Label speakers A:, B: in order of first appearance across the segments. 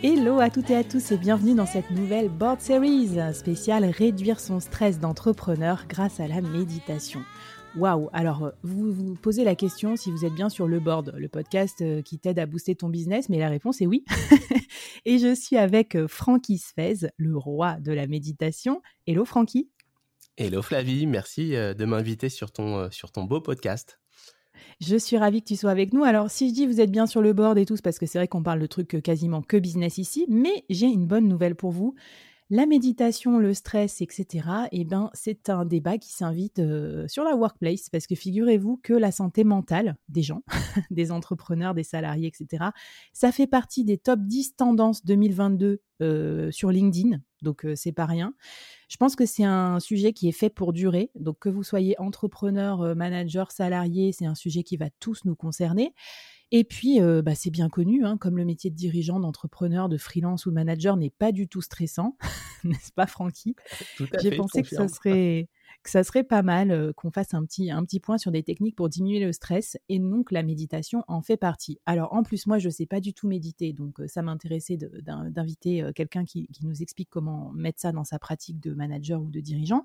A: Hello à toutes et à tous et bienvenue dans cette nouvelle Board Series spéciale Réduire son stress d'entrepreneur grâce à la méditation. Waouh Alors, vous vous posez la question si vous êtes bien sur le board, le podcast euh, qui t'aide à booster ton business, mais la réponse est oui. et je suis avec euh, Francky Sfez, le roi de la méditation. Hello Francky
B: Hello Flavie, merci euh, de m'inviter sur ton beau podcast.
A: Je suis ravie que tu sois avec nous. Alors, si je dis vous êtes bien sur le board et tout, c'est parce que c'est vrai qu'on parle de trucs euh, quasiment que business ici, mais j'ai une bonne nouvelle pour vous. La méditation, le stress, etc., eh ben, c'est un débat qui s'invite euh, sur la workplace parce que figurez-vous que la santé mentale des gens, des entrepreneurs, des salariés, etc., ça fait partie des top 10 tendances 2022 euh, sur LinkedIn, donc c'est pas rien. Je pense que c'est un sujet qui est fait pour durer, donc que vous soyez entrepreneur, manager, salarié, c'est un sujet qui va tous nous concerner. Et puis, bah, c'est bien connu, hein, comme le métier de dirigeant, d'entrepreneur, de freelance ou de manager n'est pas du tout stressant, n'est-ce pas, Francky? J'ai pensé que ça serait que ça serait pas mal qu'on fasse un petit, point sur des techniques pour diminuer le stress et donc la méditation en fait partie. Alors en plus, moi je ne sais pas du tout méditer, donc ça m'intéressait d'inviter quelqu'un qui, qui, nous explique comment mettre ça dans sa pratique de manager ou de dirigeant.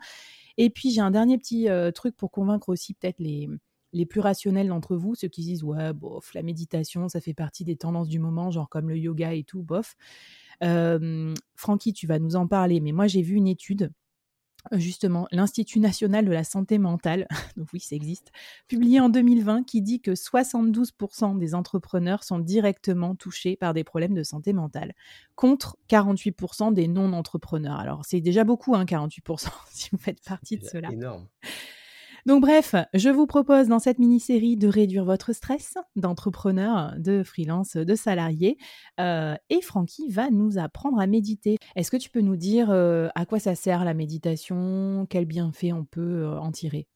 A: Et puis j'ai un dernier petit truc pour convaincre aussi peut-être les, les plus rationnels d'entre vous, ceux qui disent ouais, bof, la méditation, ça fait partie des tendances du moment, genre comme le yoga et tout, bof. Euh, Francky, tu vas nous en parler, mais moi j'ai vu une étude justement l'Institut national de la santé mentale, donc oui, ça existe, publié en 2020, qui dit que 72% des entrepreneurs sont directement touchés par des problèmes de santé mentale, contre 48% des non-entrepreneurs. Alors c'est déjà beaucoup, hein, 48%, si vous faites partie de cela.
B: Énorme.
A: Donc bref, je vous propose dans cette mini-série de réduire votre stress d'entrepreneur, de freelance, de salarié. Euh, et Francky va nous apprendre à méditer. Est-ce que tu peux nous dire euh, à quoi ça sert la méditation? Quels bienfaits on peut euh, en tirer?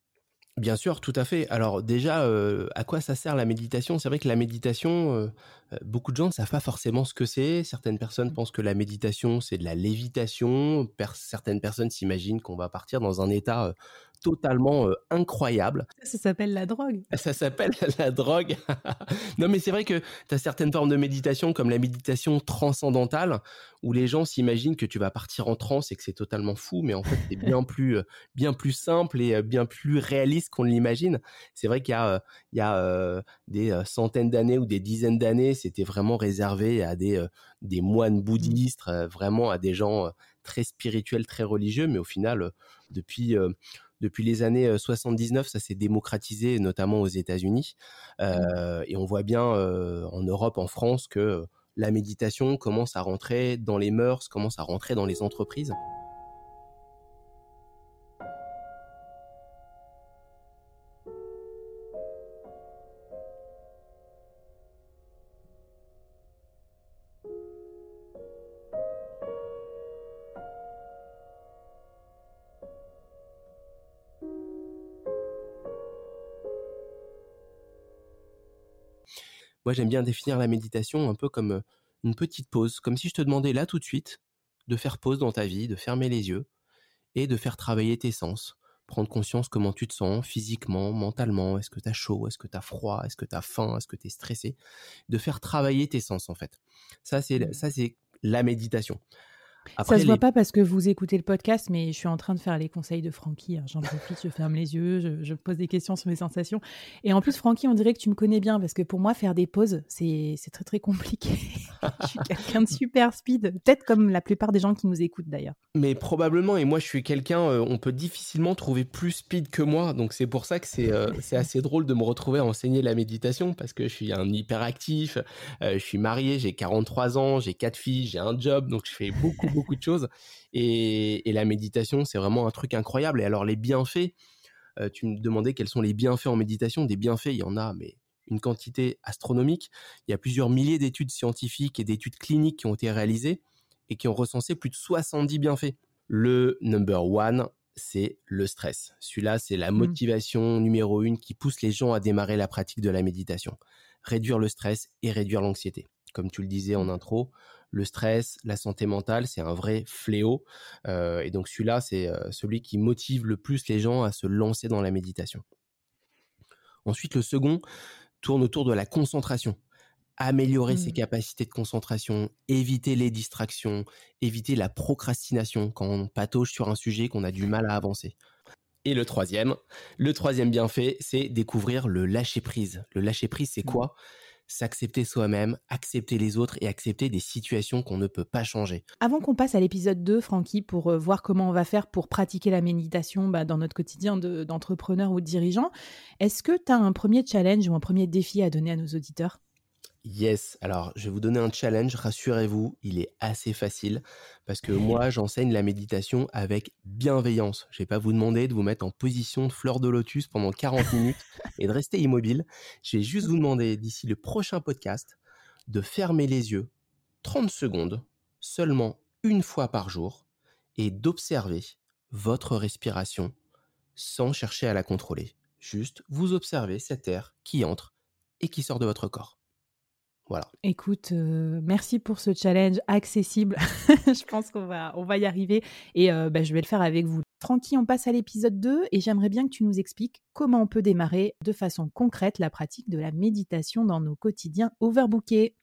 B: Bien sûr, tout à fait. Alors déjà, à quoi ça sert la méditation? C'est vrai que la méditation, beaucoup de gens ne savent pas forcément ce que c'est. Certaines personnes pensent que la méditation, c'est de la lévitation. certaines personnes s'imaginent qu'on va partir dans un état totalement incroyable.
A: Ça, s'appelle la drogue.
B: Ça s'appelle la drogue. non, mais c'est vrai que tu as certaines formes de méditation, comme la méditation transcendantale, où les gens s'imaginent que tu vas partir en transe et que c'est totalement fou, mais en fait, c'est bien plus, bien plus simple et bien plus réaliste qu'on l'imagine. C'est vrai qu'il y a, il y a des centaines d'années ou des dizaines d'années, c'était vraiment réservé à des, des moines mmh. bouddhistes, vraiment à des gens très spirituels, très religieux, mais au final, depuis depuis les années 79, ça s'est démocratisé, notamment aux États-Unis. Mmh. et on voit bien en Europe, en France, que la méditation commence à rentrer dans les mœurs, commence à rentrer dans les entreprises. Moi, j'aime bien définir la méditation un peu comme une petite pause, comme si je te demandais là tout de suite de faire pause dans ta vie, de fermer les yeux et de faire travailler tes sens, prendre conscience comment tu te sens physiquement, mentalement, est-ce que tu as chaud, est-ce que tu as froid, est-ce que tu as faim, est-ce que tu es stressé, de faire travailler tes sens en fait. Ça c'est mmh. ça c'est la méditation
A: ça se voit pas parce que vous écoutez le podcast, mais je suis en train de faire les conseils de Francky. Hein. J'en profite, je ferme les yeux, je, pose des questions sur mes sensations. Et en plus, Francky, on dirait que tu me connais bien parce que pour moi, faire des pauses, c'est très très compliqué. je suis quelqu'un de super speed, peut-être comme la plupart des gens qui nous écoutent d'ailleurs.
B: Mais probablement, et moi, je suis quelqu'un, euh, on peut difficilement trouver plus speed que moi. Donc c'est pour ça que c'est euh, assez drôle de me retrouver à enseigner la méditation parce que je suis un hyperactif, euh, je suis marié, j'ai 43 ans, j'ai quatre filles, j'ai un job, donc je fais beaucoup beaucoup de choses. Et, la méditation, c'est vraiment un truc incroyable. Et alors, les bienfaits, tu me demandais quels sont les bienfaits en méditation. Des bienfaits, il y en a, mais une quantité astronomique. Il y a plusieurs milliers d'études scientifiques et d'études cliniques qui ont été réalisées et qui ont recensé plus de 70 bienfaits. Le number one, c'est le stress. Celui-là, c'est la mmh. motivation numéro une qui pousse les gens à démarrer la pratique de la méditation. Réduire le stress et réduire l'anxiété. Comme tu le disais en intro, le stress, la santé mentale, c'est un vrai fléau. Euh, et donc celui-là, c'est euh, celui qui motive le plus les gens à se lancer dans la méditation. Ensuite, le second tourne autour de la concentration. améliorer ses
A: Mmh.
B: capacités de concentration, éviter les distractions, éviter la procrastination quand on patauge sur un sujet qu'on a du mal à avancer. Et le troisième, le troisième bienfait, c'est découvrir le lâcher-prise. Le lâcher-prise, c'est
A: Mmh.
B: quoi? S'accepter soi-même, accepter les autres et accepter des situations qu'on ne peut pas changer.
A: Avant qu'on passe à l'épisode 2, Francky, pour euh, voir comment on va faire pour pratiquer la méditation bah, dans notre quotidien de- d'entrepreneur ou de dirigeant, est-ce que tu as un premier challenge ou un premier défi à donner à nos auditeurs?
B: Yes, alors je vais vous donner un challenge, rassurez-vous, il est assez facile parce que moi j'enseigne la méditation avec bienveillance. Je vais pas vous demander de vous mettre en position de fleur de lotus pendant 40 minutes et de rester immobile. Je vais juste vous demander d'ici le prochain podcast de fermer les yeux 30 secondes, seulement une fois par jour, et d'observer votre respiration sans chercher à la contrôler. Juste vous observez cet air qui entre et qui sort de votre corps. Voilà.
A: Écoute, euh, merci pour ce challenge accessible. je pense qu'on va, y arriver et euh, bah, je vais le faire avec vous. Francky, on passe à l'épisode 2 et j'aimerais bien que tu nous expliques comment on peut démarrer de façon concrète la pratique de la méditation dans nos quotidiens overbookés.